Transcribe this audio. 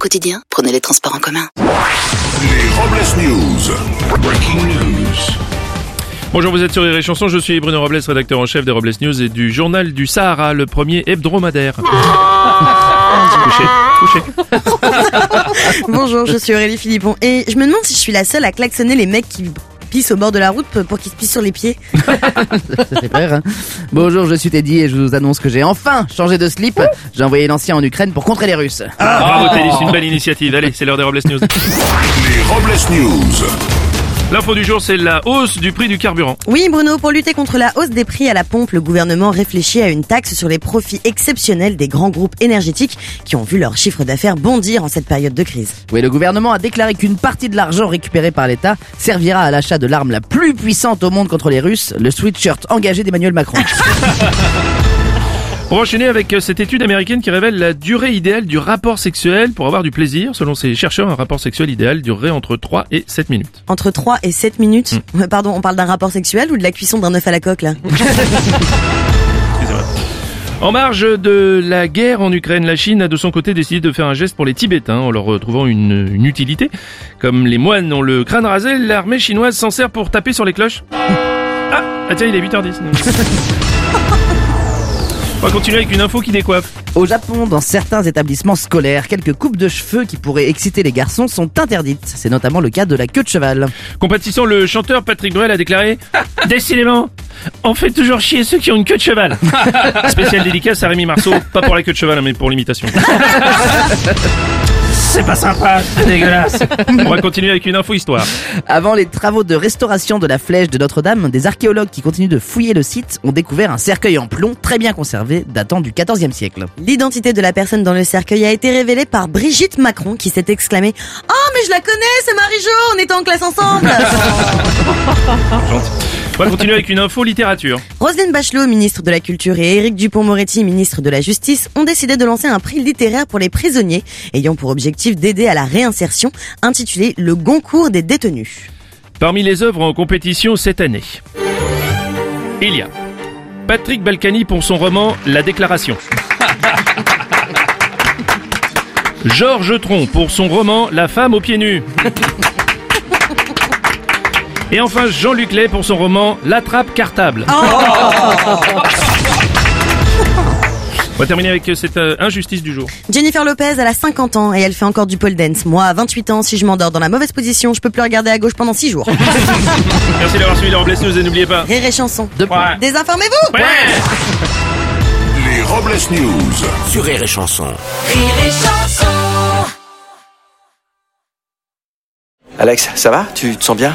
Au quotidien, prenez les transports en commun. Les Robles News. Breaking news. Bonjour, vous êtes sur les chansons. Je suis Bruno Robles, rédacteur en chef des Robles News et du journal du Sahara, le premier hebdomadaire. couché, couché. Bonjour, je suis Aurélie Philippon et je me demande si je suis la seule à klaxonner les mecs qui pissent au bord de la route pour qu'ils se pissent sur les pieds. Ça fait peur, hein Bonjour, je suis Teddy et je vous annonce que j'ai enfin changé de slip. J'ai envoyé l'ancien en Ukraine pour contrer les Russes. Bravo Teddy, c'est une belle initiative. Allez, c'est l'heure des Robles News. Les Robles News. L'info du jour, c'est la hausse du prix du carburant. Oui Bruno, pour lutter contre la hausse des prix à la pompe, le gouvernement réfléchit à une taxe sur les profits exceptionnels des grands groupes énergétiques qui ont vu leur chiffre d'affaires bondir en cette période de crise. Oui, le gouvernement a déclaré qu'une partie de l'argent récupéré par l'État servira à l'achat de l'arme la plus puissante au monde contre les Russes, le sweatshirt engagé d'Emmanuel Macron. On va enchaîner avec euh, cette étude américaine qui révèle la durée idéale du rapport sexuel pour avoir du plaisir. Selon ces chercheurs, un rapport sexuel idéal durerait entre 3 et 7 minutes. Entre 3 et 7 minutes Euh, Pardon, on parle d'un rapport sexuel ou de la cuisson d'un œuf à la coque là. En marge de la guerre en Ukraine, la Chine a de son côté décidé de faire un geste pour les Tibétains en leur trouvant une, une utilité. Comme les moines ont le crâne rasé, l'armée chinoise s'en sert pour taper sur les cloches. Ah, ah tiens, il est 8h10. On va continuer avec une info qui décoiffe. Au Japon, dans certains établissements scolaires, quelques coupes de cheveux qui pourraient exciter les garçons sont interdites. C'est notamment le cas de la queue de cheval. Compatissant, le chanteur Patrick Bruel a déclaré Décidément, on fait toujours chier ceux qui ont une queue de cheval. Spécial dédicace à Rémi Marceau, pas pour la queue de cheval, mais pour l'imitation. C'est pas sympa, c'est dégueulasse. On va continuer avec une info histoire. Avant les travaux de restauration de la flèche de Notre-Dame, des archéologues qui continuent de fouiller le site ont découvert un cercueil en plomb très bien conservé datant du XIVe siècle. L'identité de la personne dans le cercueil a été révélée par Brigitte Macron qui s'est exclamée « Oh mais je la connais, c'est Marie-Jo, on était en classe ensemble !» On va continuer avec une info littérature. Roselyne Bachelot, ministre de la Culture, et Éric Dupont-Moretti, ministre de la Justice, ont décidé de lancer un prix littéraire pour les prisonniers, ayant pour objectif d'aider à la réinsertion, intitulé Le Goncourt des détenus. Parmi les œuvres en compétition cette année, il y a Patrick Balkany pour son roman La Déclaration. Georges Tron pour son roman La femme aux pieds nus. Et enfin Jean-Luc Lay pour son roman La trappe cartable. On va terminer avec cette euh, injustice du jour. Jennifer Lopez, elle a 50 ans et elle fait encore du pole dance. Moi, à 28 ans, si je m'endors dans la mauvaise position, je peux plus regarder à gauche pendant 6 jours. Merci d'avoir suivi les Robles News et n'oubliez pas. Rire et chanson. Points. Désinformez-vous Ouais. Les Robles News. Sur Rire et Chanson. Alex, ça va? Tu te sens bien?